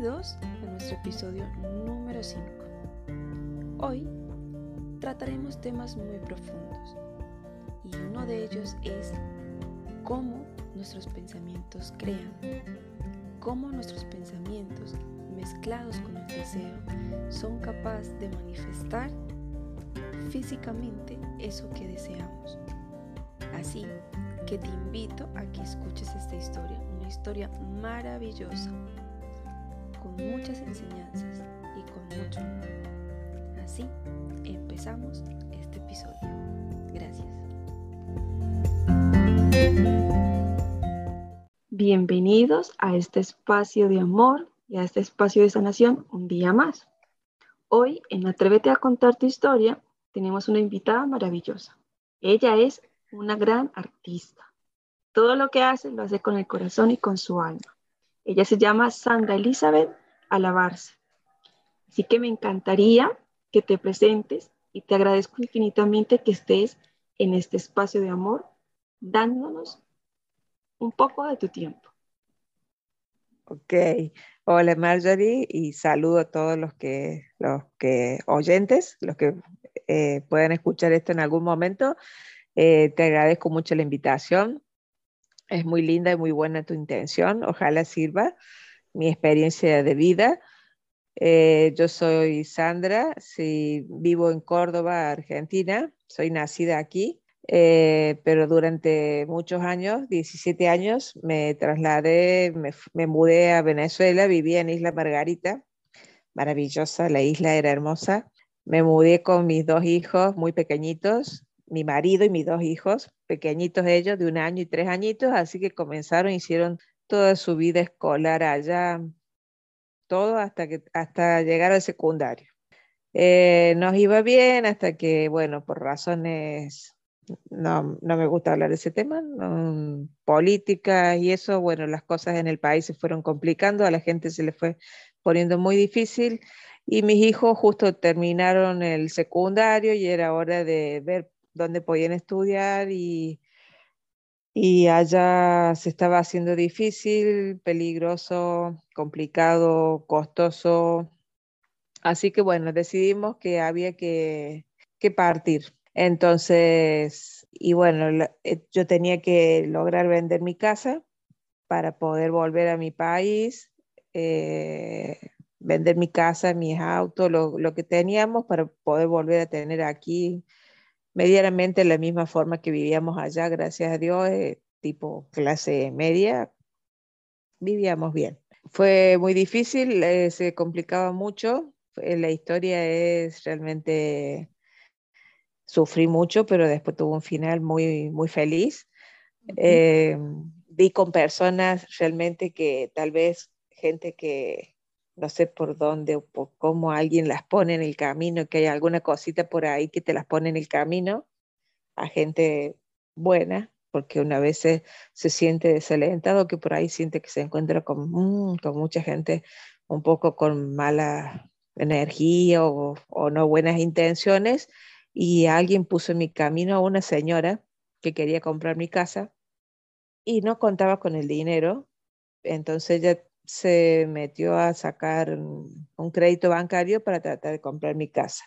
Bienvenidos a nuestro episodio número 5. Hoy trataremos temas muy profundos y uno de ellos es cómo nuestros pensamientos crean, cómo nuestros pensamientos mezclados con el deseo son capaces de manifestar físicamente eso que deseamos. Así que te invito a que escuches esta historia, una historia maravillosa con muchas enseñanzas y con mucho amor. Así empezamos este episodio. Gracias. Bienvenidos a este espacio de amor y a este espacio de sanación un día más. Hoy en Atrévete a contar tu historia tenemos una invitada maravillosa. Ella es una gran artista. Todo lo que hace lo hace con el corazón y con su alma. Ella se llama Sandra Elizabeth Alabarse. Así que me encantaría que te presentes y te agradezco infinitamente que estés en este espacio de amor dándonos un poco de tu tiempo. Ok, hola Marjorie y saludo a todos los que, los que oyentes, los que eh, puedan escuchar esto en algún momento. Eh, te agradezco mucho la invitación. Es muy linda y muy buena tu intención. Ojalá sirva mi experiencia de vida. Eh, yo soy Sandra, sí, vivo en Córdoba, Argentina. Soy nacida aquí, eh, pero durante muchos años, 17 años, me trasladé, me, me mudé a Venezuela, vivía en Isla Margarita, maravillosa, la isla era hermosa. Me mudé con mis dos hijos muy pequeñitos, mi marido y mis dos hijos, pequeñitos ellos, de un año y tres añitos, así que comenzaron, hicieron toda su vida escolar allá, todo hasta, que, hasta llegar al secundario. Eh, nos iba bien hasta que, bueno, por razones, no, no me gusta hablar de ese tema, política y eso, bueno, las cosas en el país se fueron complicando, a la gente se le fue poniendo muy difícil y mis hijos justo terminaron el secundario y era hora de ver dónde podían estudiar y, y allá se estaba haciendo difícil, peligroso, complicado, costoso. Así que bueno, decidimos que había que, que partir. Entonces, y bueno, eh, yo tenía que lograr vender mi casa para poder volver a mi país, eh, vender mi casa, mis autos, lo, lo, que teníamos para poder volver a tener aquí medianamente la misma forma que vivíamos allá, gracias a Dios, eh, tipo clase media, vivíamos bien. Fue muy difícil, eh, se complicaba mucho, eh, la historia es realmente, sufrí mucho, pero después tuvo un final muy, muy feliz. vi con personas realmente que tal vez gente que no sé por dónde o por cómo alguien las pone en el camino, que hay alguna cosita por ahí que te las pone en el camino a gente buena, porque una vez se, siente desalentado, que por ahí siente que se encuentra con, mm, con mucha gente un poco con mala energía o, o, no buenas intenciones, y alguien puso en mi camino a una señora que quería comprar mi casa y no contaba con el dinero, entonces ella se metió a sacar un crédito bancario para tratar de comprar mi casa.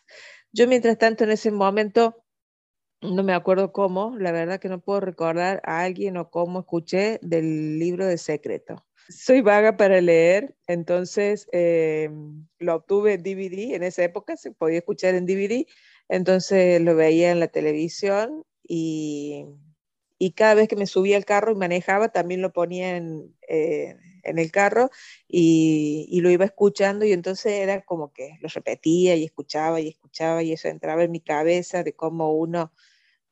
Yo, mientras tanto, en ese momento, no me acuerdo cómo, la verdad que no puedo recordar a alguien o cómo escuché del libro de secreto. Soy vaga para leer, entonces eh, lo obtuve en DVD, en esa época se podía escuchar en DVD, entonces lo veía en la televisión y, y cada vez que me subía al carro y manejaba también lo ponía en, eh, en el carro y, lo iba escuchando y entonces era como que lo repetía y escuchaba y escuchaba y eso entraba en mi cabeza de cómo uno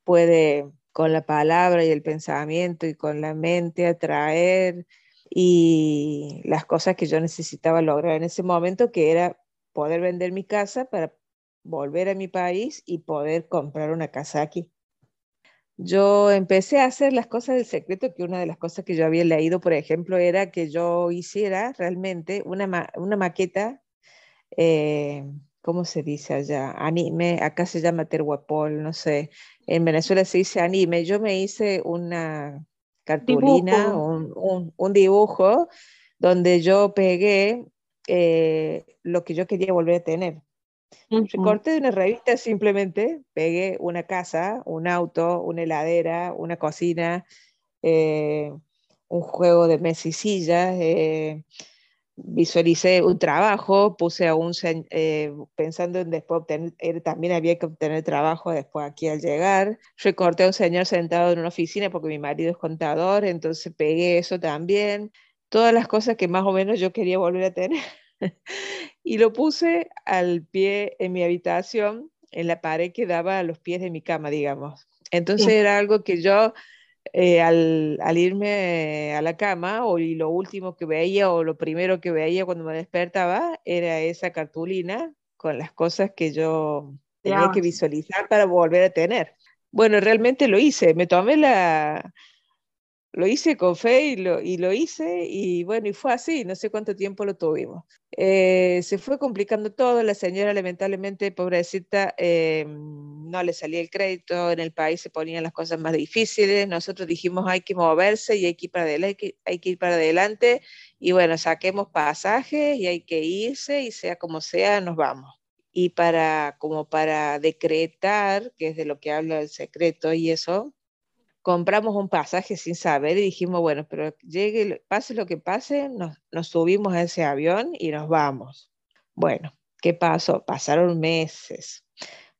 puede con la palabra y el pensamiento y con la mente atraer y las cosas que yo necesitaba lograr en ese momento que era poder vender mi casa para volver a mi país y poder comprar una casa aquí yo empecé a hacer las cosas del secreto, que una de las cosas que yo había leído, por ejemplo, era que yo hiciera realmente una, una maqueta, eh, ¿cómo se dice allá? Anime, acá se llama terhuapol, no sé, en Venezuela se dice anime, yo me hice una cartulina, un, un, un, dibujo donde yo pegué eh, lo que yo quería volver a tener. Recorté de una revista simplemente, pegué una casa, un auto, una heladera, una cocina, eh, un juego de mesa y sillas, eh, visualicé un trabajo, puse a un, eh, pensando en después obtener, también había que obtener trabajo después aquí al llegar, recorté a un señor sentado en una oficina porque mi marido es contador, entonces pegué eso también, todas las cosas que más o menos yo quería volver a tener. y lo puse al pie en mi habitación, en la pared que daba a los pies de mi cama, digamos. Entonces era algo que yo eh, al, irme a la cama, o lo último que veía o lo primero que veía cuando me despertaba era esa cartulina con las cosas que yo tenía que visualizar para volver a tener. Bueno, realmente lo hice, me tomé la, lo hice con fe y lo, y lo hice y bueno, y fue así, no sé cuánto tiempo lo tuvimos. Eh, se fue complicando todo, la señora lamentablemente, pobrecita, eh, no le salía el crédito, en el país se ponían las cosas más difíciles, nosotros dijimos hay que moverse y hay que ir para adelante, hay que ir para adelante y bueno, saquemos pasajes y hay que irse y sea como sea, nos vamos. Y para, como para decretar, que es de lo que habla el secreto y eso, compramos un pasaje sin saber y dijimos, bueno, pero llegue, pase lo que pase, nos, nos subimos a ese avión y nos vamos. Bueno, ¿qué pasó? Pasaron meses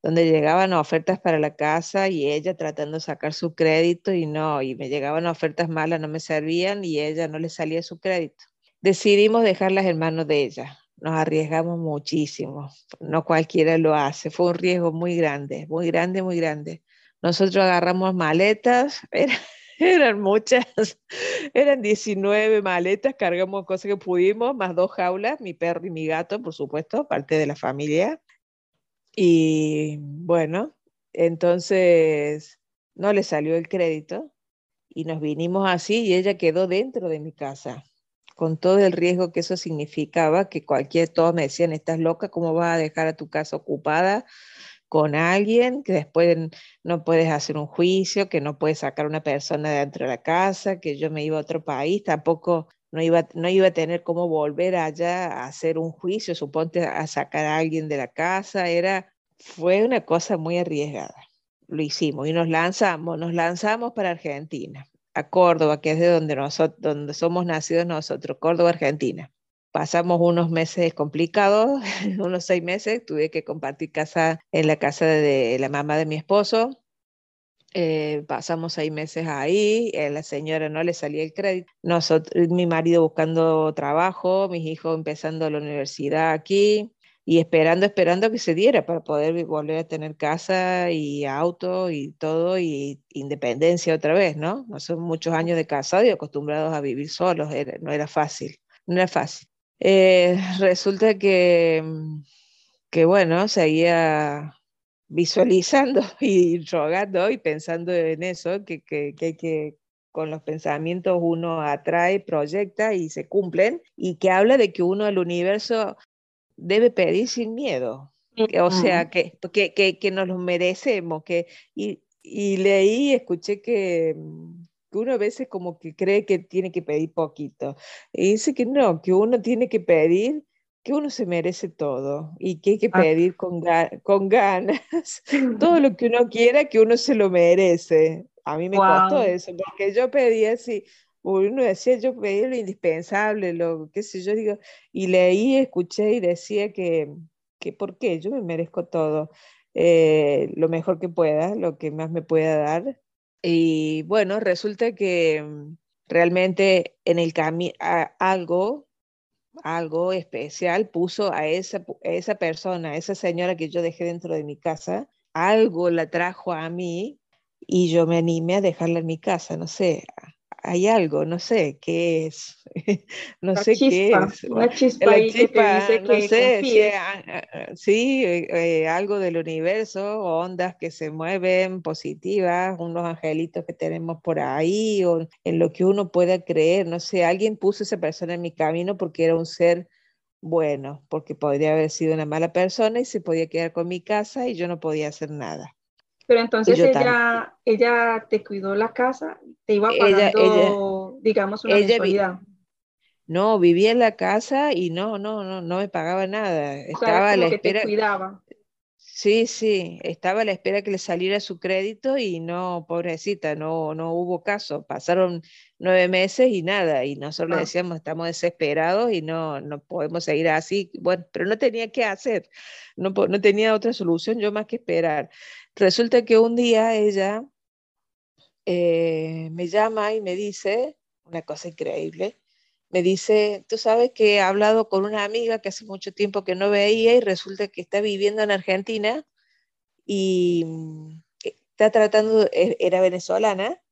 donde llegaban ofertas para la casa y ella tratando de sacar su crédito y no, y me llegaban ofertas malas, no me servían y ella no le salía su crédito. Decidimos dejarlas en manos de ella. Nos arriesgamos muchísimo. No cualquiera lo hace. Fue un riesgo muy grande, muy grande, muy grande. Nosotros agarramos maletas, eran muchas, eran 19 maletas, cargamos cosas que pudimos, más dos jaulas, mi perro y mi gato, por supuesto, parte de la familia. Y bueno, entonces no le salió el crédito y nos vinimos así y ella quedó dentro de mi casa con todo el riesgo que eso significaba, que cualquier, todos me decían, estás loca, ¿cómo vas a dejar a tu casa ocupada? Con alguien, que después no puedes hacer un juicio, que no puedes sacar a una persona de dentro de la casa, que yo me iba a otro país, tampoco no iba, no iba a tener cómo volver allá a hacer un juicio, suponte a sacar a alguien de la casa, era, fue una cosa muy arriesgada. Lo hicimos y nos lanzamos, nos lanzamos para Argentina, a Córdoba, que es de donde, nosotros, donde somos nacidos nosotros, Córdoba, Argentina pasamos unos meses complicados, unos seis meses, tuve que compartir casa en la casa de la mamá de mi esposo. Eh, pasamos seis meses ahí, a la señora no le salía el crédito, Nosotros, mi marido buscando trabajo, mis hijos empezando la universidad aquí y esperando, esperando que se diera para poder volver a tener casa y auto y todo y independencia otra vez, ¿no? No son muchos años de casado y acostumbrados a vivir solos, no era fácil, no era fácil. Eh, resulta que, que, bueno, seguía visualizando y rogando y pensando en eso, que, que, que, que con los pensamientos uno atrae, proyecta y se cumplen, y que habla de que uno al universo debe pedir sin miedo. O sea, que, que, que, que nos lo merecemos. Que, y, y leí, escuché que que uno a veces como que cree que tiene que pedir poquito. Y dice que no, que uno tiene que pedir que uno se merece todo y que hay que ah. pedir con, con ganas todo lo que uno quiera, que uno se lo merece. A mí me costó eso, porque yo pedía así, uno decía, yo pedí lo indispensable, lo qué sé yo, digo, y leí, escuché y decía que, que ¿por qué? Yo me merezco todo, eh, lo mejor que pueda, lo que más me pueda dar, y bueno, resulta que mm, realmente en el camino algo, algo especial puso a esa, esa persona, a esa señora que yo dejé dentro de mi casa, algo la trajo a mí y yo me animé a dejarla en mi casa, no sé, hay algo, no sé qué es, no sé qué es. Una chispa, la chispa que no sé, ah, ah, sí, eh, algo del universo, ondas que se mueven positivas, unos angelitos que tenemos por ahí, o en lo que uno pueda creer, no sé, alguien puso esa persona en mi camino porque era un ser bueno, porque podría haber sido una mala persona y se podía quedar con mi casa y yo no podía hacer nada. Pero entonces ella, ella te cuidó la casa, te iba pagando, digamos, una mensualidad. No, vivía en la casa y no, no, no, no me pagaba nada. Estaba a la espera. cuidaba. Sí, sí, estaba a la espera que le saliera su crédito y no, pobrecita, no, no hubo caso. Pasaron nueve meses y nada, y nosotros le ah. decíamos, estamos desesperados y no, no podemos seguir así. Bueno, pero no tenía qué hacer, no, no tenía otra solución yo más que esperar. Resulta que un día ella eh, me llama y me dice, una cosa increíble, me dice, tú sabes que he hablado con una amiga que hace mucho tiempo que no veía y resulta que está viviendo en Argentina y mm, está tratando, e, era venezolana,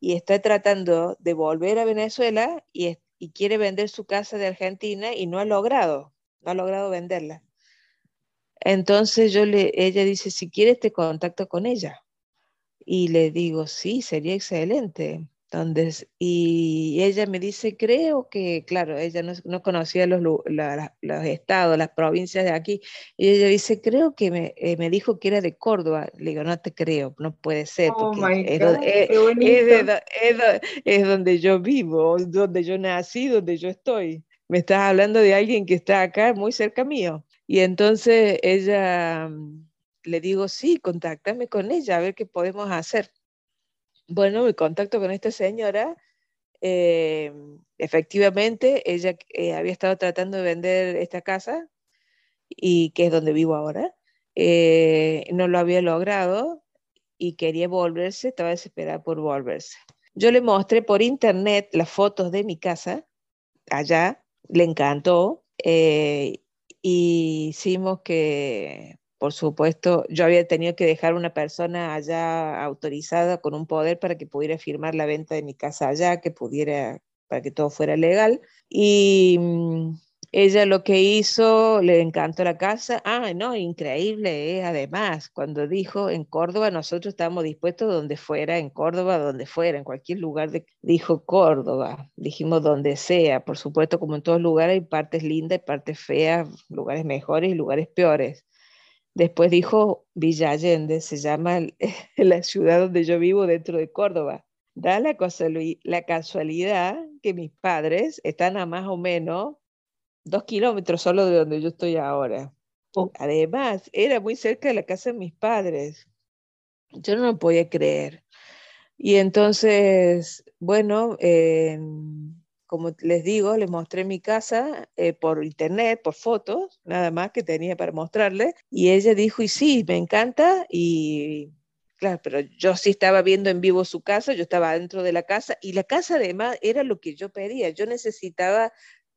y está tratando de volver a Venezuela y, y quiere vender su casa de Argentina y no ha logrado, no ha logrado venderla. Entonces yo le, ella dice, si quieres te contacto con ella. Y le digo, sí, sería excelente. Entonces, y ella me dice, creo que, claro, ella no, conocía los, los, estados, las provincias de aquí, y ella dice, creo que me, eh, me, dijo que era de Córdoba. Le digo, no te creo, no puede ser, oh porque es, donde yo vivo, donde yo nací, donde yo estoy. Me estás hablando de alguien que está acá, muy cerca mío. Y entonces ella mm, le digo, sí, contáctame con ella, a ver qué podemos hacer. Bueno, me contacto con esta señora. Eh, efectivamente, ella eh, había estado tratando de vender esta casa y que es donde vivo ahora. Eh, no lo había logrado y quería volverse, estaba desesperada por volverse. Yo le mostré por internet las fotos de mi casa allá, le encantó y hicimos que por supuesto, yo había tenido que dejar una persona allá autorizada con un poder para que pudiera firmar la venta de mi casa allá, que pudiera, para que todo fuera legal. Y mm, ella lo que hizo, le encantó la casa. Ah, no, increíble, ¿eh? además, cuando dijo en Córdoba, nosotros estábamos dispuestos donde fuera, en Córdoba, donde fuera, en cualquier lugar, dijo Córdoba, dijimos donde sea, por supuesto, como en todos lugares hay partes lindas y partes feas, lugares mejores y lugares peores. Después dijo Villa Allende, se llama la ciudad donde yo vivo dentro de Córdoba. Da la, casualidad que mis padres están a más o menos dos kilómetros solo de donde yo estoy ahora. Oh. Además, era muy cerca de la casa de mis padres. Yo no lo podía creer. Y entonces, bueno, como les digo, les mostré mi casa eh, por internet, por fotos, nada más que tenía para mostrarle. Y ella dijo, y sí, me encanta. Y claro, pero yo sí estaba viendo en vivo su casa, yo estaba dentro de la casa. Y la casa además era lo que yo pedía. Yo necesitaba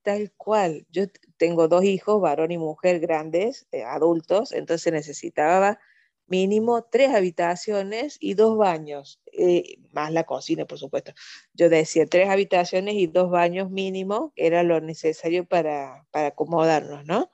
tal cual. Yo tengo dos hijos, varón y mujer grandes, eh, adultos, entonces necesitaba mínimo tres habitaciones y dos baños, eh, más la cocina, por supuesto. Yo decía tres habitaciones y dos baños mínimo, era lo necesario para, para acomodarnos, ¿no?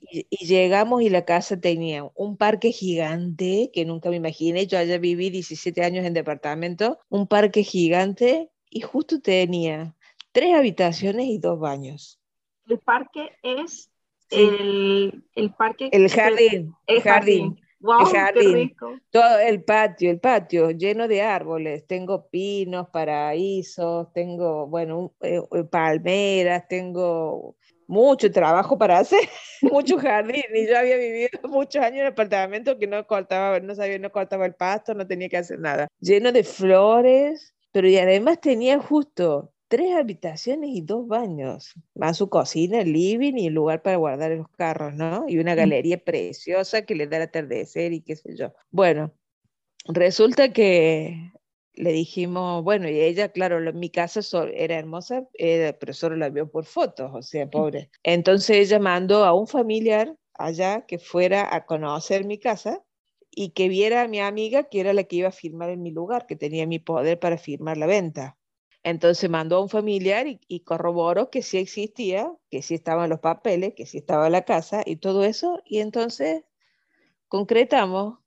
Y, llegamos y la casa tenía un parque gigante, que nunca me imaginé, yo allá viví 17 años en departamento, un parque gigante y justo tenía tres habitaciones y dos baños. El parque es el, el, parque... El jardín. El jardín. Wow, jardín, todo el patio, el patio lleno de árboles. Tengo pinos, paraísos, tengo, bueno, eh, eh, palmeras, tengo mucho trabajo para hacer, mucho jardín. Y yo había vivido muchos años en apartamento que no cortaba, no sabía, no cortaba el pasto, no tenía que hacer nada. Lleno de flores, pero y además tenía justo tres habitaciones y dos baños, más su cocina, el living y el lugar para guardar los carros, ¿no? Y una mm. galería preciosa que le da el atardecer y qué sé yo. Bueno, resulta que le dijimos, bueno, y ella, claro, mi casa era hermosa, pero solo la vio por fotos, o sea, pobre. Entonces ella mandó a un familiar allá que fuera a conocer mi casa y que viera a mi amiga, que era la que iba a firmar en mi lugar, que tenía mi poder para firmar la venta. Entonces mandó a un familiar y, corroboró que sí existía, que sí estaban los papeles, que sí estaba la casa y todo eso. Y entonces concretamos,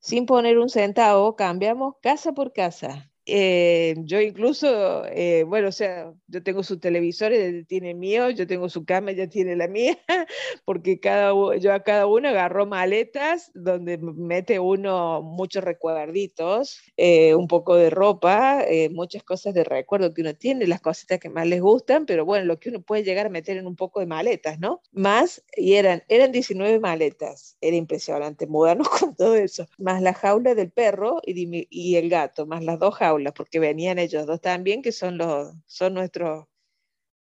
sin poner un centavo, cambiamos casa por casa. Eh, yo incluso, eh, bueno, o sea, yo tengo su televisor, ella tiene mío, yo tengo su cama, ella tiene la mía, porque cada, yo a cada uno agarro maletas donde mete uno muchos recuerditos, eh, un poco de ropa, muchas cosas de recuerdo que uno tiene, las cositas que más les gustan, pero bueno, lo que uno puede llegar a meter en un poco de maletas, ¿no? Más, y eran, eran 19 maletas, era impresionante mudarnos con todo eso, más la jaula del perro y, y el gato, más las dos jaulas porque venían ellos dos también, que son, los, son nuestros,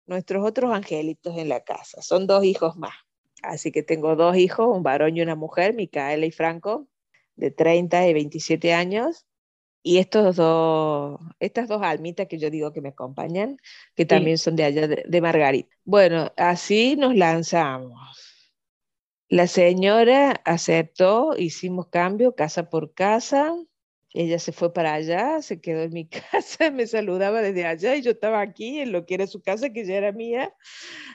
nuestros otros angelitos en la casa. Son dos hijos más. Así que tengo dos hijos, un varón y una mujer, Micaela y Franco, de 30 y 27 años. Y estos dos, estas dos almitas que yo digo que me acompañan, que también son de allá de, de Margarita. Bueno, así nos lanzamos. La señora aceptó, hicimos cambio casa por casa, ella se fue para allá, se quedó en mi casa, me saludaba desde allá y yo estaba aquí en lo que era su casa, que ya era mía.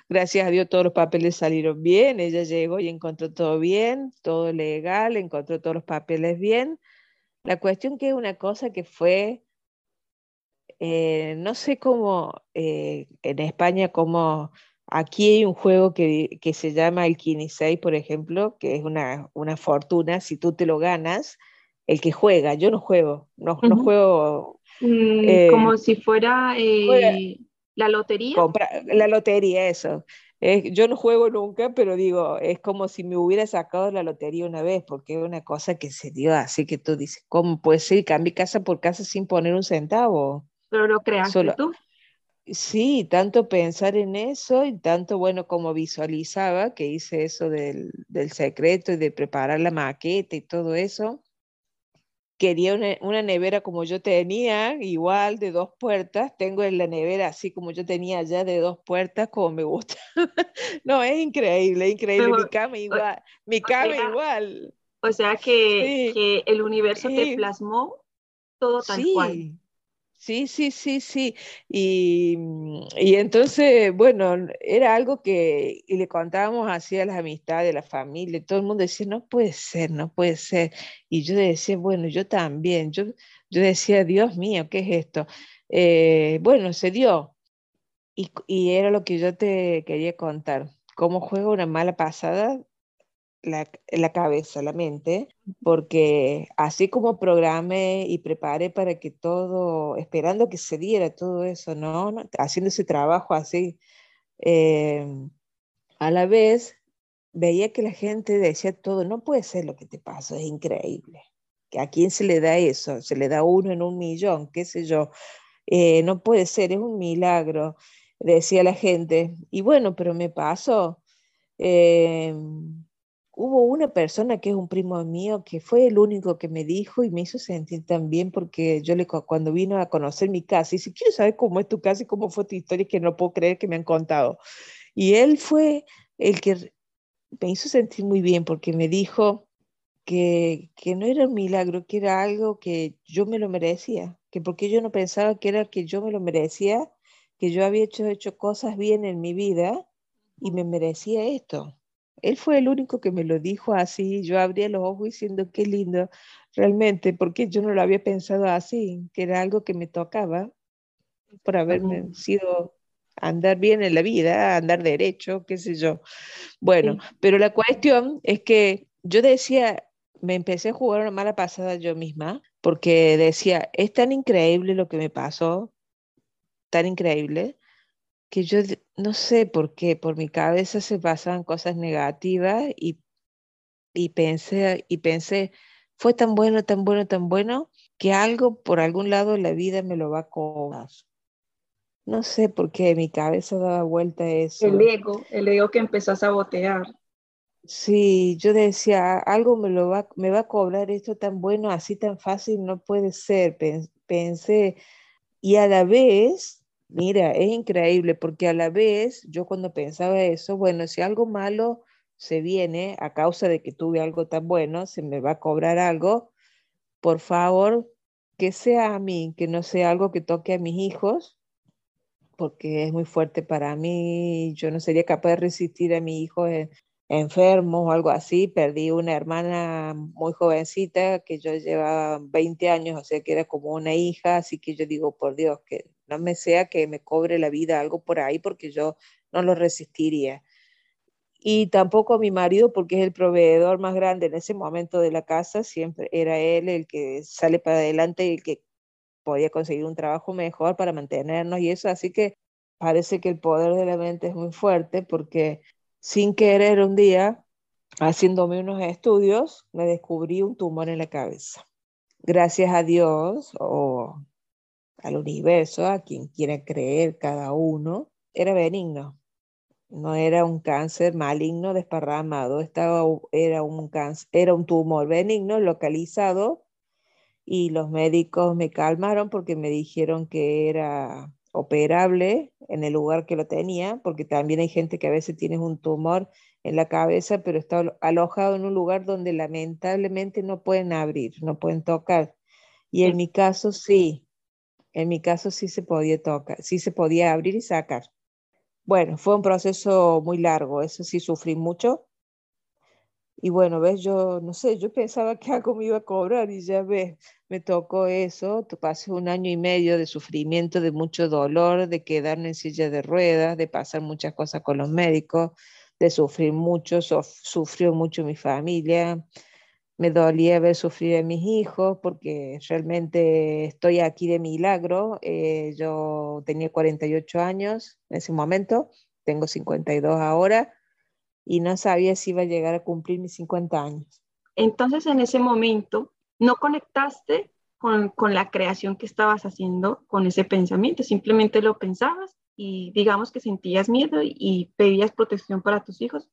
Gracias a Dios todos los papeles salieron bien, ella llegó y encontró todo bien, todo legal, encontró todos los papeles bien. La cuestión que es una cosa que fue, eh, no sé cómo, eh, en España, como aquí hay un juego que, que se llama el 6 por ejemplo, que es una, una fortuna, si tú te lo ganas, el que juega, yo no juego, no, no juego. Mm, eh, como si fuera eh, la lotería. la lotería, eso. yo no juego nunca, pero digo, es como si me hubiera sacado la lotería una vez, porque es una cosa que se dio así que tú dices, ¿cómo puede ser? Cambié casa por casa sin poner un centavo. Pero lo creaste tú. Sí, tanto pensar en eso y tanto, bueno, como visualizaba, que hice eso del, del secreto y de preparar la maqueta y todo eso, quería una, nevera como yo tenía, igual de dos puertas. Tengo en la nevera así como yo tenía ya de dos puertas, como me gusta. no, es increíble, increíble. mi cama igual, mi cama igual. O sea que, el universo te plasmó todo tal cual. Sí, sí, sí, sí. Y, mm, y, entonces, bueno, era algo que y le contábamos así a las amistades, a la familia, todo el mundo decía, no puede ser, no puede ser. Y yo decía, bueno, yo también, yo, yo decía, Dios mío, ¿qué es esto? Eh, bueno, se dio. Y, y era lo que yo te quería contar. Cómo juega una mala pasada la, la, cabeza, la mente, porque así como programé y preparé para que todo, esperando que se diera todo eso, ¿no? Haciendo ese trabajo así, eh, a la vez veía que la gente decía todo, no puede ser lo que te pasa, es increíble. ¿A quién se le da eso? Se le da uno en un millón, qué sé yo. Eh, no puede ser, es un milagro, decía la gente. Y bueno, pero me pasó. Eh, hubo una persona que es un primo mío que fue el único que me dijo y me hizo sentir tan bien porque yo le cuando vino a conocer mi casa, y dice, quiero saber cómo es tu casa y cómo fue tu historia, que no puedo creer que me han contado. Y él fue el que me hizo sentir muy bien porque me dijo que, que no era un milagro, que era algo que yo me lo merecía, que porque yo no pensaba que era que yo me lo merecía, que yo había hecho, hecho cosas bien en mi vida y me merecía esto él fue el único que me lo dijo así. Yo abría los ojos diciendo, qué lindo, realmente, porque yo no lo había pensado así, que era algo que me tocaba por haberme sido andar bien en la vida, andar derecho, qué sé yo. Bueno, pero la cuestión es que yo decía, me empecé a jugar una mala pasada yo misma, porque decía, es tan increíble lo que me pasó, tan increíble, que yo no sé por qué, por mi cabeza se pasaban cosas negativas y, y, pensé, y pensé, fue tan bueno, tan bueno, tan bueno, que algo por algún lado la vida me lo va a cobrar. No sé por qué mi cabeza daba vuelta a eso. El ego, el ego que empezó a sabotear. Sí, yo decía, algo me lo va, me va a cobrar esto tan bueno, así tan fácil, no puede ser, pensé. Y a la vez Mira, es increíble porque a la vez yo cuando pensaba eso, bueno, si algo malo se viene a causa de que tuve algo tan bueno, se me va a cobrar algo, por favor, que sea a mí, que no sea algo que toque a mis hijos, porque es muy fuerte para mí, yo no sería capaz de resistir a mi hijo en, enfermos o algo así. Perdí una hermana muy jovencita que yo llevaba 20 años, o sea que era como una hija, así que yo digo, por Dios, que no me sea que me cobre la vida algo por ahí porque yo no lo resistiría. Y tampoco a mi marido porque es el proveedor más grande en ese momento de la casa, siempre era él el que sale para adelante y el que podía conseguir un trabajo mejor para mantenernos y eso, así que parece que el poder de la mente es muy fuerte porque sin querer un día, haciéndome unos estudios, me descubrí un tumor en la cabeza. Gracias a Dios o al universo, a quien quiera creer cada uno, era benigno. No era un cáncer maligno desparramado, estaba, era, un cáncer, era un tumor benigno localizado y los médicos me calmaron porque me dijeron que era operable en el lugar que lo tenía, porque también hay gente que a veces tiene un tumor en la cabeza, pero está alojado en un lugar donde lamentablemente no pueden abrir, no pueden tocar. Y en mi caso sí, en mi caso sí se podía tocar, sí se podía abrir y sacar. Bueno, fue un proceso muy largo, eso sí sufrí mucho, y bueno, ves, yo no sé, yo pensaba que algo me iba a cobrar y ya ves, me tocó eso, pasé un año y medio de sufrimiento, de mucho dolor, de quedarme en silla de ruedas, de pasar muchas cosas con los médicos, de sufrir mucho, sufrió mucho mi familia, me dolía ver sufrir a mis hijos porque realmente estoy aquí de milagro, eh, yo tenía 48 años en ese momento, tengo 52 ahora y no sabía si iba a llegar a cumplir mis 50 años. Entonces, en ese momento, no conectaste con, con, la creación que estabas haciendo con ese pensamiento, simplemente lo pensabas y digamos que sentías miedo y, pedías protección para tus hijos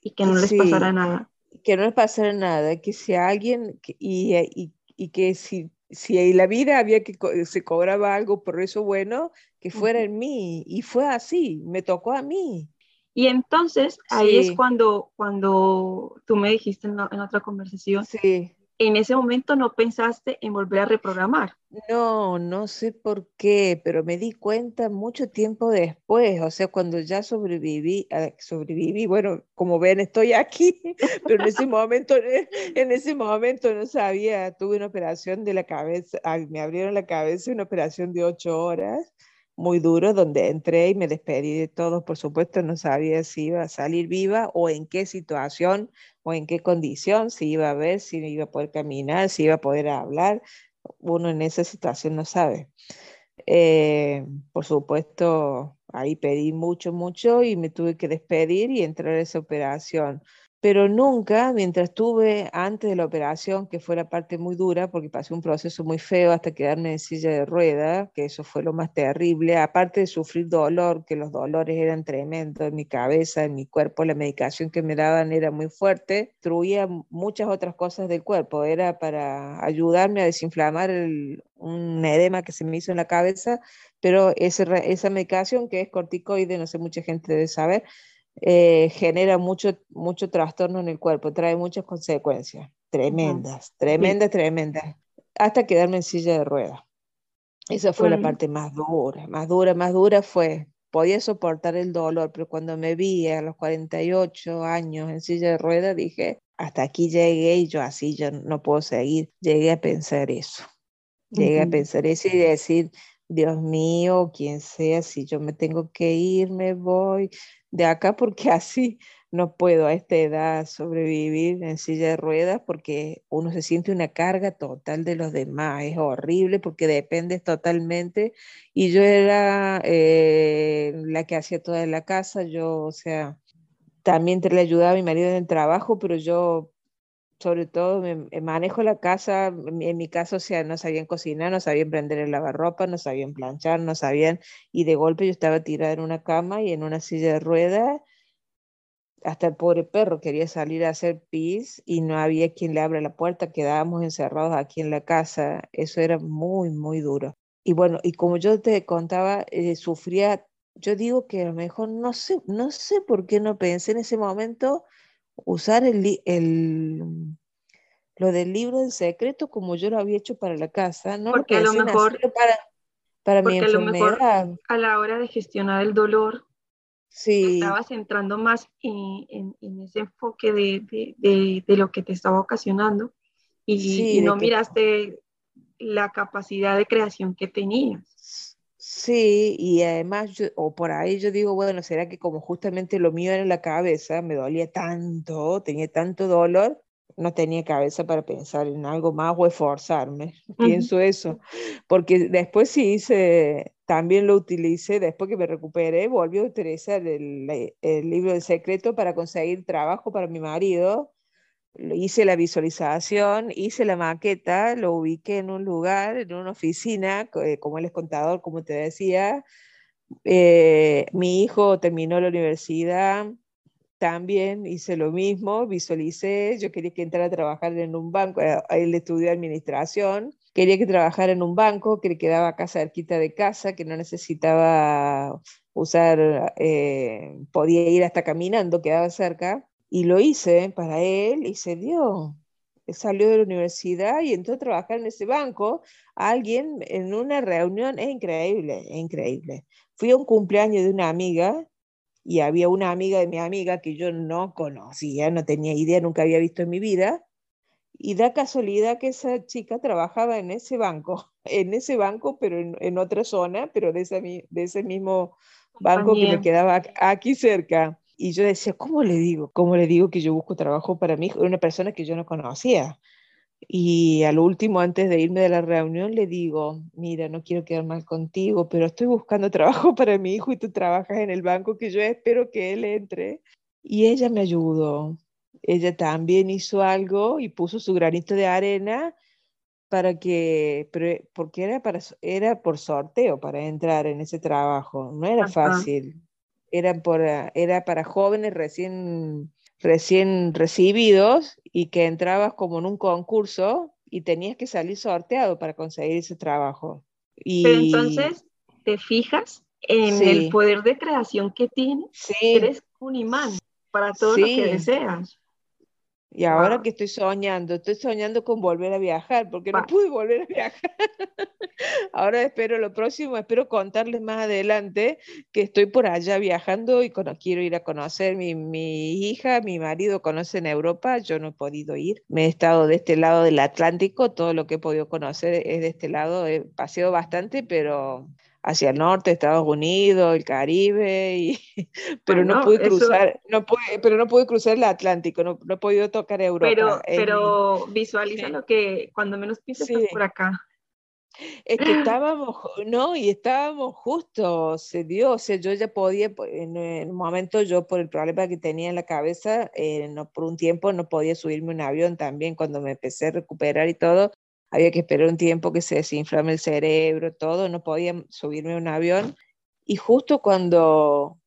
y que no les pasara nada. Que no pasara nada, que si alguien, y, y, y que si, si en la vida había que se cobraba algo por eso bueno, que fuera en mí. Y fue así, me tocó a mí. Y entonces ahí es cuando, cuando tú me dijiste en, otra conversación, sí. En ese momento no pensaste en volver a reprogramar. No, no sé por qué, pero me di cuenta mucho tiempo después, o sea, cuando ya sobreviví, sobreviví, bueno, como ven, estoy aquí, pero en ese momento, en ese momento no sabía, tuve una operación de la cabeza, me abrieron la cabeza, una operación de ocho horas muy duro donde entré y me despedí de todos, por supuesto, no sabía si iba a salir viva o en qué situación o en qué condición, si iba a ver, si iba a poder caminar, si iba a poder hablar. Uno en esa situación no sabe. Eh, por supuesto, ahí pedí mucho, mucho y me tuve que despedir y entrar a esa operación pero nunca, mientras estuve antes de la operación, que fue la parte muy dura, porque pasé un proceso muy feo hasta quedarme en silla de rueda, que eso fue lo más terrible, aparte de sufrir dolor, que los dolores eran tremendos en mi cabeza, en mi cuerpo, la medicación que me daban era muy fuerte, destruía muchas otras cosas del cuerpo, era para ayudarme a desinflamar un edema que se me hizo en la cabeza, pero esa medicación que es corticoide, no sé, mucha gente debe saber, eh, genera mucho, mucho trastorno en el cuerpo, trae muchas consecuencias, tremendas, tremendas, tremendas, hasta quedarme en silla de ruedas. Esa fue la parte más dura, más dura, más dura fue, podía soportar el dolor, pero cuando me vi a los 48 años en silla de ruedas, dije, hasta aquí llegué y yo así, yo no puedo seguir. Llegué a pensar eso, llegué a pensar eso y decir, Dios mío, quien sea, si yo me tengo que ir, me voy de acá porque así no puedo a esta edad sobrevivir en silla de ruedas porque uno se siente una carga total de los demás, es horrible porque dependes totalmente. Y yo era eh, la que hacía toda la casa, yo, o sea, también te le ayudaba a mi marido en el trabajo, pero yo sobre todo me, manejo la casa, en mi caso, o sea, no sabían cocinar, no sabían prender el lavarropa, no sabían planchar, no sabían, y de golpe yo estaba tirada en una cama y en una silla de ruedas, hasta el pobre perro quería salir a hacer pis y no había quien le abra la puerta, quedábamos encerrados aquí en la casa, eso era muy, muy duro. Y bueno, y como yo te contaba, eh, sufría, yo digo que a lo mejor no sé, no sé por qué no pensé en ese momento usar el, el, lo del libro en secreto como yo lo había hecho para la casa, no porque a lo mejor para, para mi enfermedad. A, la hora de gestionar el dolor, Sí. Estabas entrando más en, ese enfoque de, lo que te estaba ocasionando y, no miraste la capacidad de creación que tenías. Sí, y además, o por ahí yo digo, bueno, será que como justamente lo mío era en la cabeza, me dolía tanto, tenía tanto dolor, no tenía cabeza para pensar en algo más o esforzarme. Pienso eso, porque después sí hice, también lo utilicé, después que me recuperé, volví a utilizar el, el libro de secreto para conseguir trabajo para mi marido. Hice la visualización, hice la maqueta, lo ubiqué en un lugar, en una oficina, eh, como él es contador, como te decía. Eh, mi hijo terminó la universidad, también hice lo mismo, visualicé, yo quería que entrara a trabajar en un banco, eh, él estudió administración, quería que trabajara en un banco, que le quedaba acá cerquita de casa, que no necesitaba usar, podía ir hasta caminando, quedaba cerca, y lo hice para él y se dio. Salió de la universidad y entró a trabajar en ese banco. Alguien en una reunión, es increíble, es increíble. Fui a un cumpleaños de una amiga y había una amiga de mi amiga que yo no conocía, no tenía idea, nunca había visto en mi vida, y da casualidad que esa chica trabajaba en ese banco, en ese banco, pero en, otra zona, pero de ese, de ese mismo banco que me quedaba aquí cerca. Y yo decía, ¿cómo le digo? ¿Cómo le digo que yo busco trabajo para mí? Era una persona que yo no conocía. Y al último, antes de irme de la reunión, le digo, mira, no quiero quedar mal contigo, pero estoy buscando trabajo para mi hijo y tú trabajas en el banco que yo espero que él entre. Y ella me ayudó. Ella también hizo algo y puso su granito de arena para que, porque era, para, era por sorteo para entrar en ese trabajo, no era fácil. Era, por, era para jóvenes recién recién recibidos y que entrabas como en un concurso y tenías que salir sorteado para conseguir ese trabajo. Y... Pero entonces te fijas en el poder de creación que tienes. Sí. Eres un imán para todo lo que deseas. Y ahora que estoy soñando, estoy soñando con volver a viajar, porque no pude volver a viajar. ahora espero lo próximo, espero contarles más adelante que estoy por allá viajando y quiero ir a conocer mi, mi hija, mi marido conoce en Europa, yo no he podido ir. Me he estado de este lado del Atlántico, todo lo que he podido conocer es de este lado, he paseado bastante, pero hacia el norte, Estados Unidos, el Caribe, y, pero no pude cruzar, no pude, pero no pude cruzar el Atlántico, no, no he podido tocar Europa. Pero, pero visualiza lo que cuando menos piensas por acá. Es que estábamos, no, y estábamos justo, se dio, o sea, yo ya podía, en, un momento yo por el problema que tenía en la cabeza, eh, no, por un tiempo no podía subirme un avión también, cuando me empecé a recuperar y todo, había que esperar un tiempo que se desinflame el cerebro, todo, no podía subirme a un avión. Y justo cuando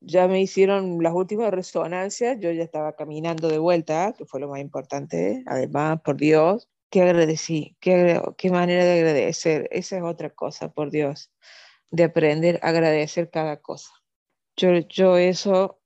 ya me hicieron las últimas resonancias, yo ya estaba caminando de vuelta, que fue lo más importante, además, por Dios, que agradecí, qué, qué manera de agradecer, esa es otra cosa, por Dios, de aprender a agradecer cada cosa. Yo, yo eso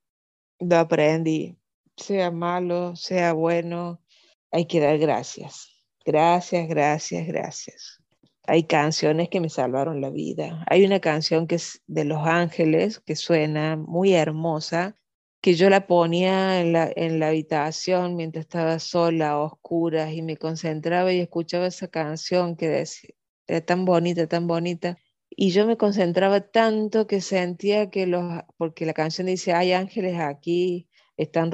lo aprendí, sea malo, sea bueno, hay que dar gracias. Gracias, gracias, gracias. Hay canciones que me salvaron la vida. Hay una canción que es de Los Ángeles que suena muy hermosa, que yo la ponía en la, en la habitación mientras estaba sola, a oscuras, y me concentraba y escuchaba esa canción que decía, era tan bonita, tan bonita. Y yo me concentraba tanto que sentía que los, porque la canción dice, hay ángeles aquí, están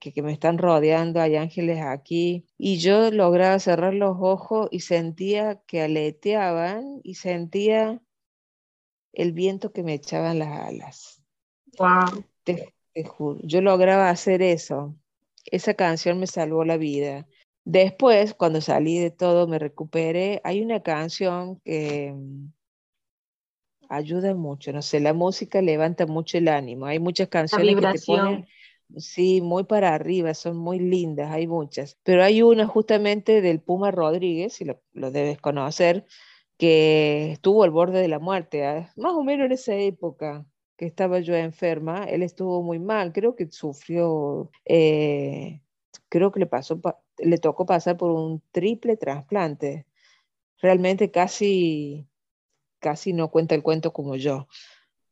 que, que, me están rodeando, hay ángeles aquí. Y yo lograba cerrar los ojos y sentía que aleteaban y sentía el viento que me echaban las alas. Wow. Te, juro, yo lograba hacer eso. Esa canción me salvó la vida. Después, cuando salí de todo, me recuperé. Hay una canción que mm, ayuda mucho, no sé, la música levanta mucho el ánimo. Hay muchas canciones que te ponen Sí, muy para arriba, son muy lindas, hay muchas. Pero hay una justamente del Puma Rodríguez, si lo, debes conocer, que estuvo al borde de la muerte, ah, más o menos en esa época que estaba yo enferma, él estuvo muy mal, creo que sufrió, eh, creo que le, pasó, le tocó pasar por un triple trasplante. Realmente casi, casi no cuenta el cuento como yo.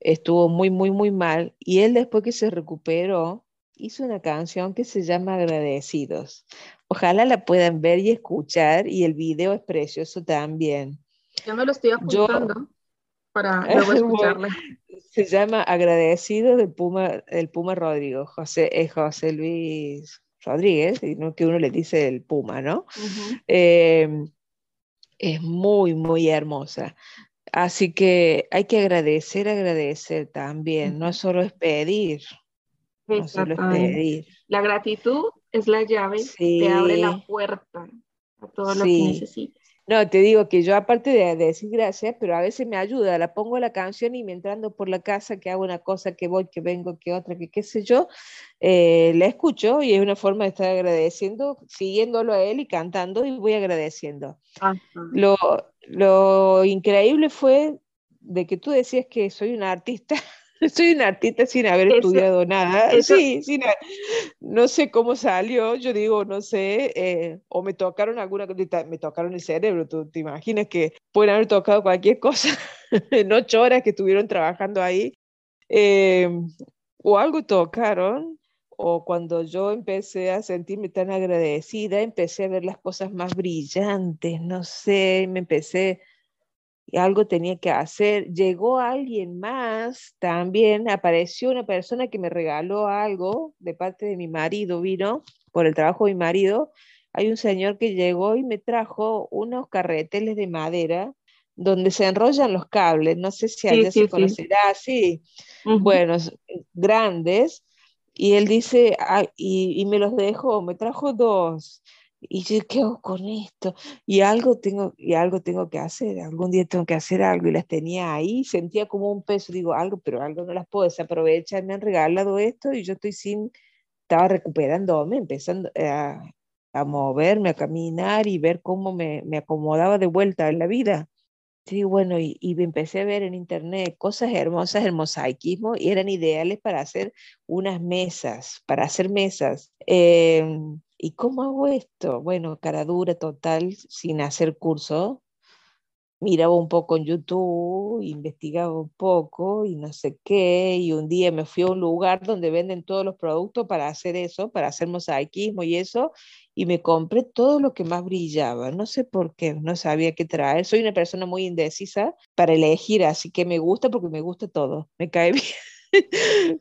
estuvo muy, muy, muy mal. Y él después que se recuperó, hizo una canción que se llama Agradecidos. Ojalá la puedan ver y escuchar y el video es precioso también. Yo me lo estoy apuntando para luego escucharla. se llama Agradecido del Puma, el Puma Rodrigo, José, es José Luis Rodríguez, que uno le dice el Puma, ¿no? Em, es muy, muy hermosa. Así que hay que agradecer, agradecer también, no solo es pedir, no pedir. La gratitud es la llave que abre la puerta a todo lo que necesitas. No, te digo que yo aparte de, decir gracias, pero a veces me ayuda, la pongo la canción y mientras ando por la casa que hago una cosa, que voy, que vengo, que otra, que qué sé yo, eh, la escucho y es una forma de estar agradeciendo, siguiéndolo a él y cantando y voy agradeciendo. Lo, lo increíble fue de que tú decías que soy una artista soy un artista sin haber estudiado nada. Sí, sin, no sé cómo salió, yo digo, no sé, eh, o me tocaron alguna cosa, me tocaron el cerebro, tú te imaginas que pueden haber tocado cualquier cosa en ocho horas que estuvieron trabajando ahí, eh, o algo tocaron, o cuando yo empecé a sentirme tan agradecida, empecé a ver las cosas más brillantes, no sé, me empecé y algo tenía que hacer. Llegó alguien más también, apareció una persona que me regaló algo de parte de mi marido, vino por el trabajo de mi marido. Hay un señor que llegó y me trajo unos carreteles de madera donde se enrollan los cables, no sé si allá se conocerá, sí, buenos, grandes, y él dice, y, y, me los dejó, me trajo dos, y yo, ¿qué hago con esto? Y algo, tengo, y algo tengo que hacer, algún día tengo que hacer algo. Y las tenía ahí, sentía como un peso, digo, algo, pero algo no las puedo desaprovechar. Me han regalado esto y yo estoy sin, estaba recuperándome, empezando a, a moverme, a caminar y ver cómo me, me acomodaba de vuelta en la vida. Sí, bueno, y, y, empecé a ver en internet cosas hermosas, el mosaicismo, y eran ideales para hacer unas mesas, para hacer mesas. Eh, ¿Y cómo hago esto? Bueno, cara dura total, sin hacer curso. Miraba un poco en YouTube, investigaba un poco y no sé qué. Y un día me fui a un lugar donde venden todos los productos para hacer eso, para hacer mosaicismo y eso. Y me compré todo lo que más brillaba. No sé por qué, no sabía qué traer. Soy una persona muy indecisa para elegir, así que me gusta porque me gusta todo. Me cae bien.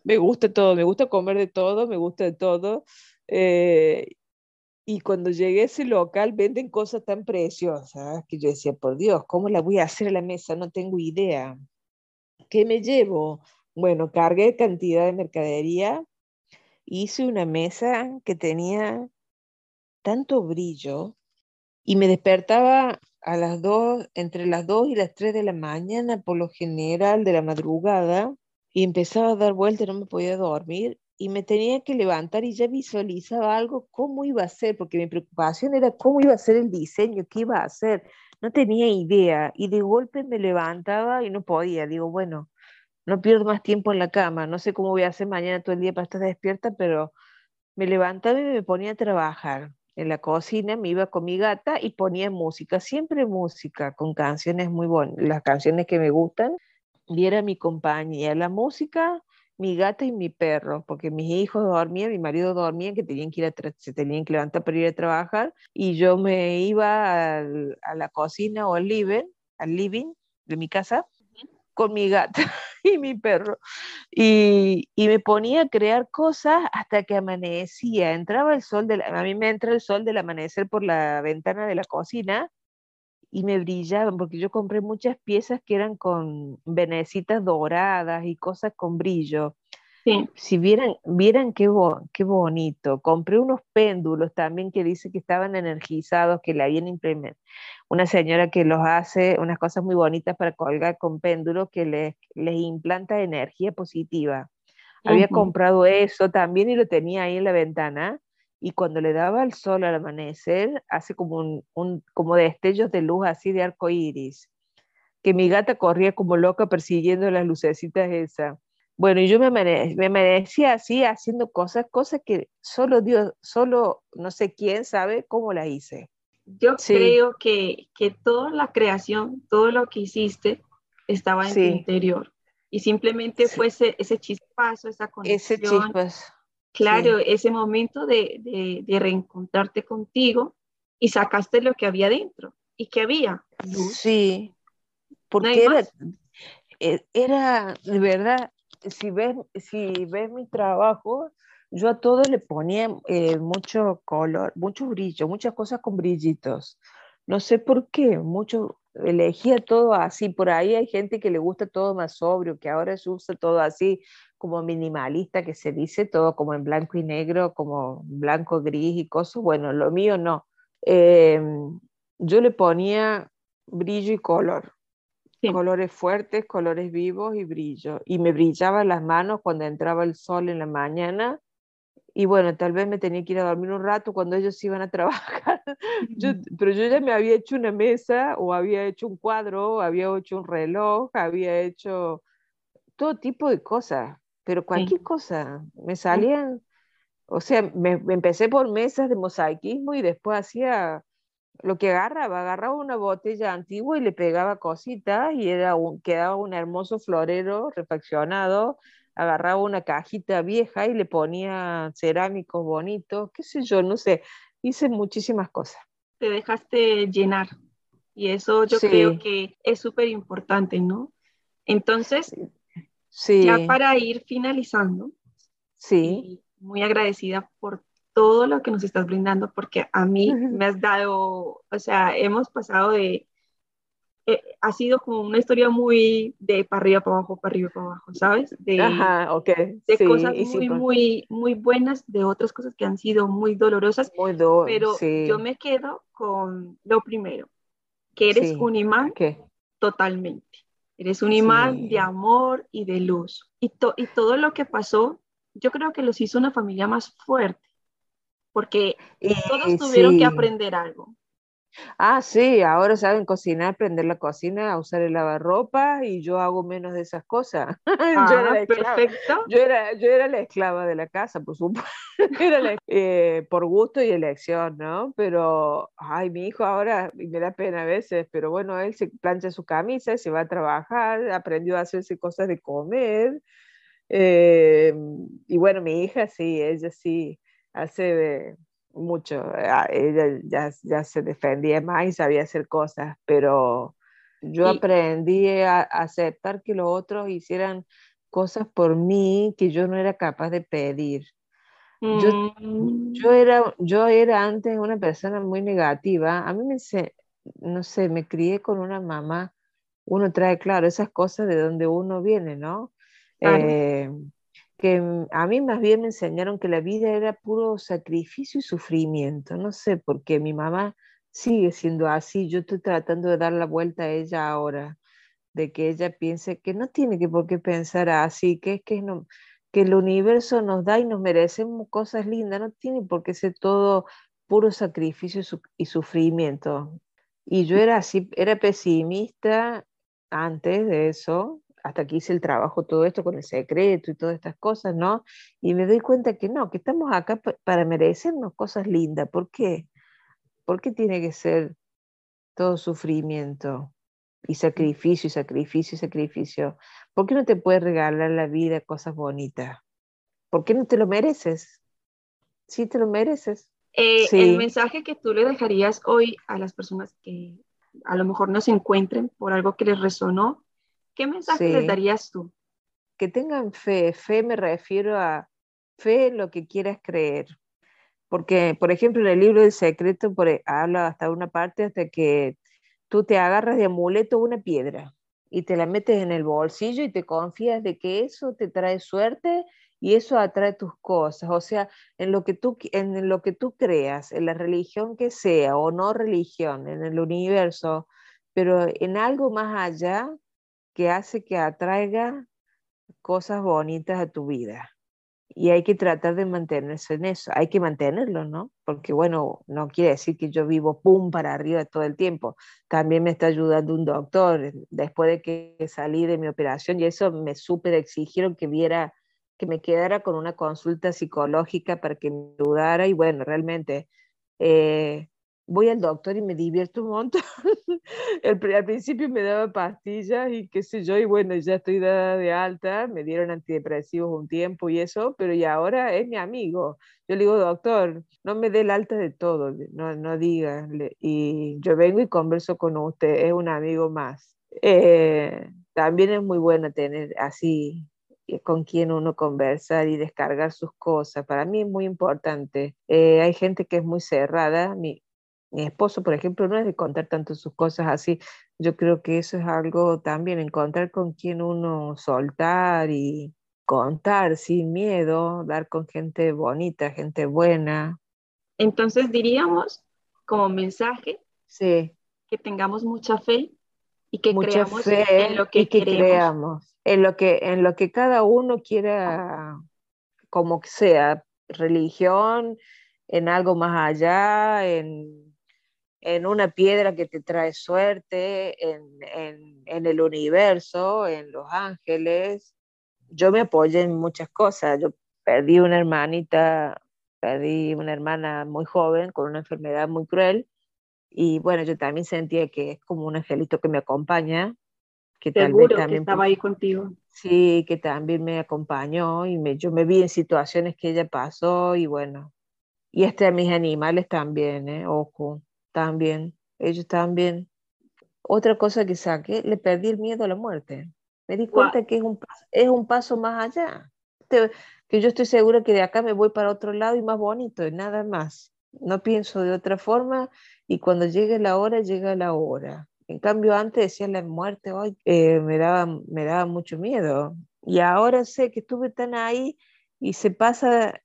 me gusta todo, me gusta comer de todo, me gusta de todo. Eh, y cuando llegué a ese local venden cosas tan preciosas que yo decía, por Dios, ¿cómo la voy a hacer a la mesa? No tengo idea. ¿Qué me llevo? Bueno, cargué cantidad de mercadería, hice una mesa que tenía tanto brillo y me despertaba a las dos, entre las 2 y las 3 de la mañana, por lo general de la madrugada, y empezaba a dar vueltas, no me podía dormir y me tenía que levantar y ya visualizaba algo, cómo iba a ser, porque mi preocupación era cómo iba a ser el diseño, qué iba a hacer. No tenía idea y de golpe me levantaba y no podía. Digo, bueno, no pierdo más tiempo en la cama, no sé cómo voy a hacer mañana todo el día para estar despierta, pero me levantaba y me ponía a trabajar. En la cocina me iba con mi gata y ponía música, siempre música, con canciones muy buenas, las canciones que me gustan, y era mi compañía. La música mi gata y mi perro, porque mis hijos dormían, mi marido dormía, que tenían que ir a se tenían que levantar para ir a trabajar, y yo me iba a la cocina o al living, al living de mi casa con mi gata y mi perro. Y, y, me ponía a crear cosas hasta que amanecía. Entraba el sol, de a mí me entra el sol del amanecer por la ventana de la cocina y me brillaban, porque yo compré muchas piezas que eran con venecitas doradas y cosas con brillo. Sí. Si vieran, vieran qué, qué bonito. Compré unos péndulos también que dice que estaban energizados, que le habían implementado. Una señora que los hace unas cosas muy bonitas para colgar con péndulos que les, les implanta energía positiva. Había comprado eso también y lo tenía ahí en la ventana y cuando le daba el sol al amanecer, hace como, un, como destellos de luz así de arco iris, que mi gata corría como loca persiguiendo las lucecitas esas. Bueno, y yo me, me amanecía así haciendo cosas, cosas que solo Dios, solo no sé quién sabe cómo la hice. Yo creo que, que toda la creación, todo lo que hiciste, estaba en tu interior. Y simplemente fue ese, ese, chispazo, esa conexión. Ese chispazo. Claro, ese momento de, de, de, reencontrarte contigo y sacaste lo que había dentro. ¿Y qué había? Sí, porque era, e, era, de verdad, si ves, si ves mi trabajo, yo a todo le ponía eh, mucho color, mucho brillo, muchas cosas con brillitos. No sé por qué, mucho, elegía todo así. Por ahí hay gente que le gusta todo más sobrio, que ahora se usa todo así como minimalista, que se dice todo como en blanco y negro, como blanco, gris y cosas. Bueno, lo mío no. Em, yo le ponía brillo y color. Colores fuertes, colores vivos y brillo. Y me brillaban las manos cuando entraba el sol en la mañana y bueno, tal vez me tenía que ir a dormir un rato cuando ellos iban a trabajar, pero yo ya me había hecho una mesa o había hecho un cuadro, o había hecho un reloj, había hecho todo tipo de cosas, pero cualquier cosa, me salían, o sea, me, empecé por mesas de mosaicismo y después hacía lo que agarraba, agarraba una botella antigua y le pegaba cositas y era un, quedaba un hermoso florero refaccionado agarraba una cajita vieja y le ponía cerámicos bonitos, qué sé yo, no sé, hice muchísimas cosas. Te dejaste llenar y eso yo creo que es súper importante, ¿no? Entonces, sí. ya para ir finalizando, sí. muy agradecida por todo lo que nos estás brindando, porque a mí me has dado, o sea, hemos pasado de eh, ha sido como una historia muy de para arriba, para abajo, para arriba, para abajo, ¿sabes? De, Ajá, ok. De cosas muy, pues. muy, muy buenas, de otras cosas que han sido muy dolorosas. Muy pero yo me quedo con lo primero, que eres un imán totalmente. Eres un imán de amor y de luz. Y, y todo lo que pasó, yo creo que los hizo una familia más fuerte, porque todos tuvieron que aprender algo. Ah, sí, ahora saben cocinar, prender la cocina, usar el lavarropa y yo hago menos de esas cosas. yo, era ah, perfecto. Yo, era, yo era la esclava de la casa, por supuesto. era eh, por gusto y elección, ¿no? Pero, ay, mi hijo ahora, me da pena a veces, pero bueno, él se plancha su camisa, se va a trabajar, aprendió a hacerse cosas de comer. Eh, y bueno, mi hija sí, ella sí hace de mucho. Ah, ella ya, ya se defendía más y sabía hacer cosas, pero yo aprendí a aceptar que los otros hicieran cosas por mí que yo no era capaz de pedir. Yo, mm. yo, era, yo era antes una persona muy negativa. A mí me, no sé, me crié con una mamá. Uno trae, claro, esas cosas de donde uno viene, ¿no? Eh, que a mí más bien me enseñaron que la vida era puro sacrificio y sufrimiento. No sé por qué mi mamá sigue siendo así. Yo estoy tratando de dar la vuelta a ella ahora, de que ella piense que no tiene que por qué pensar así, que es que, no, que el universo nos da y nos merecemos cosas lindas, no tiene por qué ser todo puro sacrificio y sufrimiento. Y yo era así, era pesimista antes de eso, hasta que hice el trabajo, todo esto con el secreto y todas estas cosas, ¿no? Y me doy cuenta que no, que estamos acá para merecernos cosas lindas. ¿Por qué? ¿Por qué tiene que ser todo sufrimiento y sacrificio y sacrificio y sacrificio? ¿Por qué no te puedes regalar la vida cosas bonitas? ¿Por qué no te lo mereces? Sí, te lo mereces. Eh, el mensaje que tú le dejarías hoy a las personas que a lo mejor no se encuentren por algo que les resonó, ¿Qué mensaje les darías tú? Que tengan fe. Fe me refiero a fe en lo que quieras creer. Porque, por ejemplo, en el libro del secreto por, e, habla hasta una parte hasta que tú te agarras de amuleto una piedra y te la metes en el bolsillo y te confías de que eso te trae suerte y eso atrae tus cosas. O sea, en lo que tú, en lo que tú creas, en la religión que sea o no religión, en el universo, pero en algo más allá, que hace que atraiga cosas bonitas a tu vida. Y hay que tratar de mantenerse en eso, hay que mantenerlo, ¿no? Porque bueno, no quiere decir que yo vivo pum para arriba todo el tiempo. También me está ayudando un doctor después de que salí de mi operación y eso me súper exigieron que viera, que me quedara con una consulta psicológica para que me ayudara y bueno, realmente eh, voy al doctor y me divierto un montón. al principio me daba pastillas y qué sé yo, y bueno, ya estoy dada de alta, me dieron antidepresivos un tiempo y eso, pero y ahora es mi amigo. Yo le digo, doctor, no me dé el alta de todo, no, no diga. Y yo vengo y converso con usted, es un amigo más. Eh, también es muy bueno tener así eh, con quien uno conversar y descargar sus cosas. Para mí es muy importante. Eh, hay gente que es muy cerrada. Mi, mi esposo, por ejemplo, no es de contar tanto sus cosas así. Yo creo que eso es algo también, encontrar con quien uno soltar y contar sin miedo, dar con gente bonita, gente buena. Entonces diríamos como mensaje sí. que tengamos mucha fe y que mucha creamos fe en lo que, y que creamos, en lo que, en lo que cada uno quiera, como que sea, religión, en algo más allá, en en una piedra que te trae suerte, en, en, en, el universo, en los ángeles. Yo me apoyé en muchas cosas. Yo perdí una hermanita, perdí una hermana muy joven con una enfermedad muy cruel. Y bueno, yo también sentía que es como un angelito que me acompaña, que Seguro tal vez que también estaba ahí contigo. Sí, que también me acompañó y me, yo me vi en situaciones que ella pasó y bueno, y este a mis animales también, ¿eh? ojo también, ellos también. Otra cosa que saqué, le perdí el miedo a la muerte. Me di cuenta wow. que es un, es un paso más allá. Que yo estoy segura que de acá me voy para otro lado y más bonito, y nada más. No pienso de otra forma y cuando llegue la hora, llega la hora. En cambio, antes decía la muerte, hoy eh, me, daba, me daba mucho miedo. Y ahora sé que estuve tan ahí y se pasa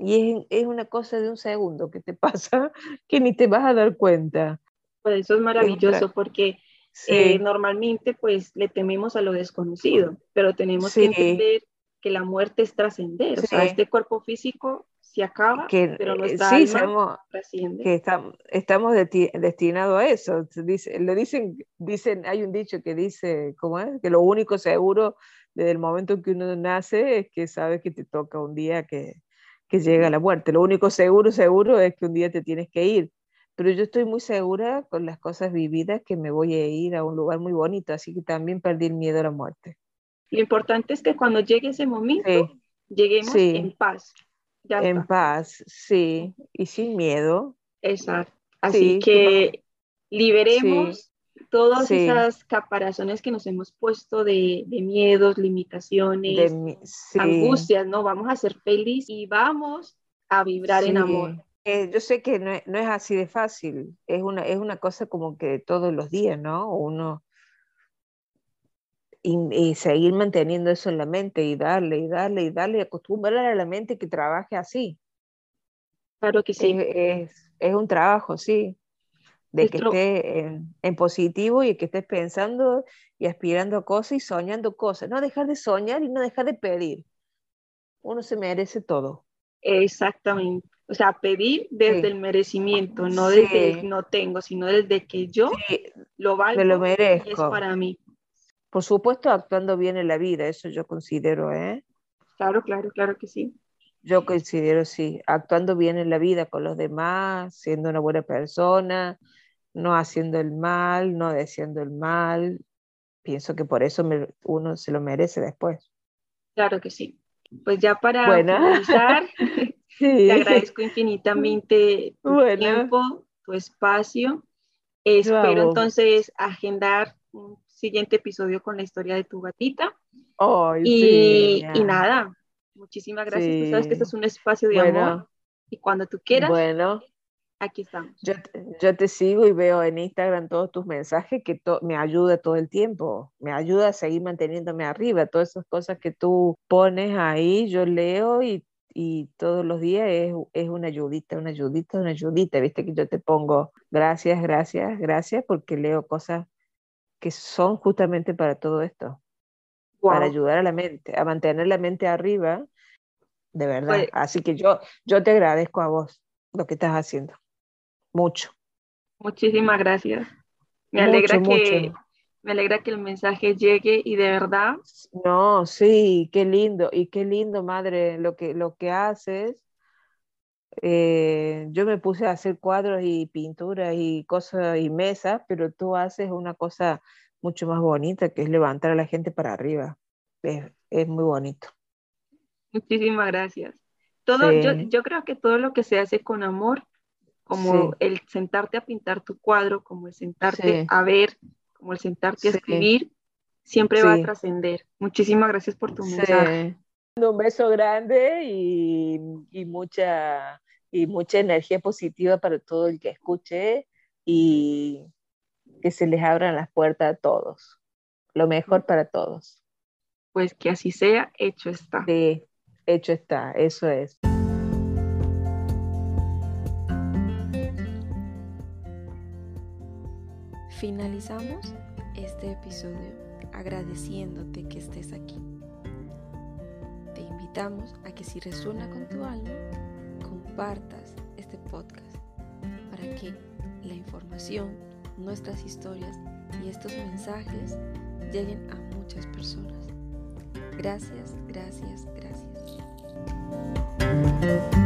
y es, es, una cosa de un segundo que te pasa que ni te vas a dar cuenta. Pues eso es maravilloso es porque sí. eh, normalmente pues le tememos a lo desconocido, pero tenemos sí. que entender que la muerte es trascender, sí. o sea, este cuerpo físico se acaba, que, pero nuestra sí, alma. Que estamos, estamos destinados a eso. Dice, lo dicen, dicen, hay un dicho que dice, ¿cómo es? Que lo único seguro desde el momento en que uno nace es que sabes que te toca un día que, que llega la muerte. Lo único seguro, seguro es que un día te tienes que ir. Pero yo estoy muy segura con las cosas vividas que me voy a ir a un lugar muy bonito, así que también perdí el miedo a la muerte. Lo importante es que cuando llegue ese momento, sí. lleguemos Sí. en paz. Ya En está. paz, sí, y sin miedo. Exacto. Así Sí, que liberemos todas Sí. esas caparazones que nos hemos puesto de, de miedos, limitaciones, De mi- sí. angustias, ¿no? Vamos a ser felices y vamos a vibrar en Sí. amor. Eh, yo sé que no es, no es así de fácil, es una, es una cosa como que todos los días, ¿no? Uno y, y seguir manteniendo eso en la mente y darle y darle y darle y acostumbrar a la mente que trabaje así. Claro que sí. Es, es, es un trabajo, sí, de que esté en, en positivo y que estés pensando y aspirando a cosas y soñando cosas. No dejar de soñar y no dejar de pedir. Uno se merece todo. Exactamente. O sea, pedir desde Sí. el merecimiento, no Sí. desde el no tengo, sino desde que yo Sí, lo valgo me lo y es merezco. para mí. Por supuesto, actuando bien en la vida, eso yo considero, ¿eh? Claro, claro, claro que sí. Yo considero, sí, actuando bien en la vida con los demás, siendo una buena persona, no haciendo el mal, no deseando el mal. Pienso que por eso me- uno se lo merece después. Claro que sí. Pues ya para Bueno. finalizar, Sí. te agradezco infinitamente tu Bueno. tiempo, tu espacio. Espero entonces agendar un siguiente episodio con la historia de tu gatita. Ay, Y, sí, y ya. nada, muchísimas gracias. Tú sabes que este es un espacio de Bueno. amor. Y cuando tú quieras, Bueno, aquí estamos. yo, te- yo te sigo y veo en Instagram todos tus mensajes que to- me ayuda todo el tiempo, me ayuda a seguir manteniéndome arriba, todas esas cosas que tú pones ahí, yo leo y, y todos los días es, es una ayudita, una ayudita, una ayudita, viste que yo te pongo gracias, gracias, gracias, porque leo cosas que son justamente para todo esto, para ayudar a la mente, a mantener la mente arriba, de verdad. Pues- Así que yo, yo te agradezco a vos lo que estás haciendo, mucho. Muchísimas gracias. Me Mucho, alegra que mucho. me alegra que el mensaje llegue y de verdad No, sí, qué lindo, y qué lindo, madre, lo que, lo que haces, eh, yo me puse a hacer cuadros y pinturas y cosas y mesas, pero tú haces una cosa mucho más bonita que es levantar a la gente para arriba. Es, es muy bonito. Muchísimas gracias. Todo, yo, yo, creo que todo lo que se hace con amor, como el sentarte a pintar tu cuadro, como el sentarte a ver, como el sentarte a escribir, siempre va a trascender. Muchísimas gracias por tu mensaje. Un beso grande y, y, mucha, y mucha energía positiva para todo el que escuche y que se les abran las puertas a todos. Lo mejor para todos. Pues que así sea, hecho está. Sí, hecho está, eso es. Finalizamos este episodio agradeciéndote que estés aquí. Te invitamos a que si resuena con tu alma, compartas este podcast para que la información, nuestras historias y estos mensajes lleguen a muchas personas. Gracias, gracias, gracias.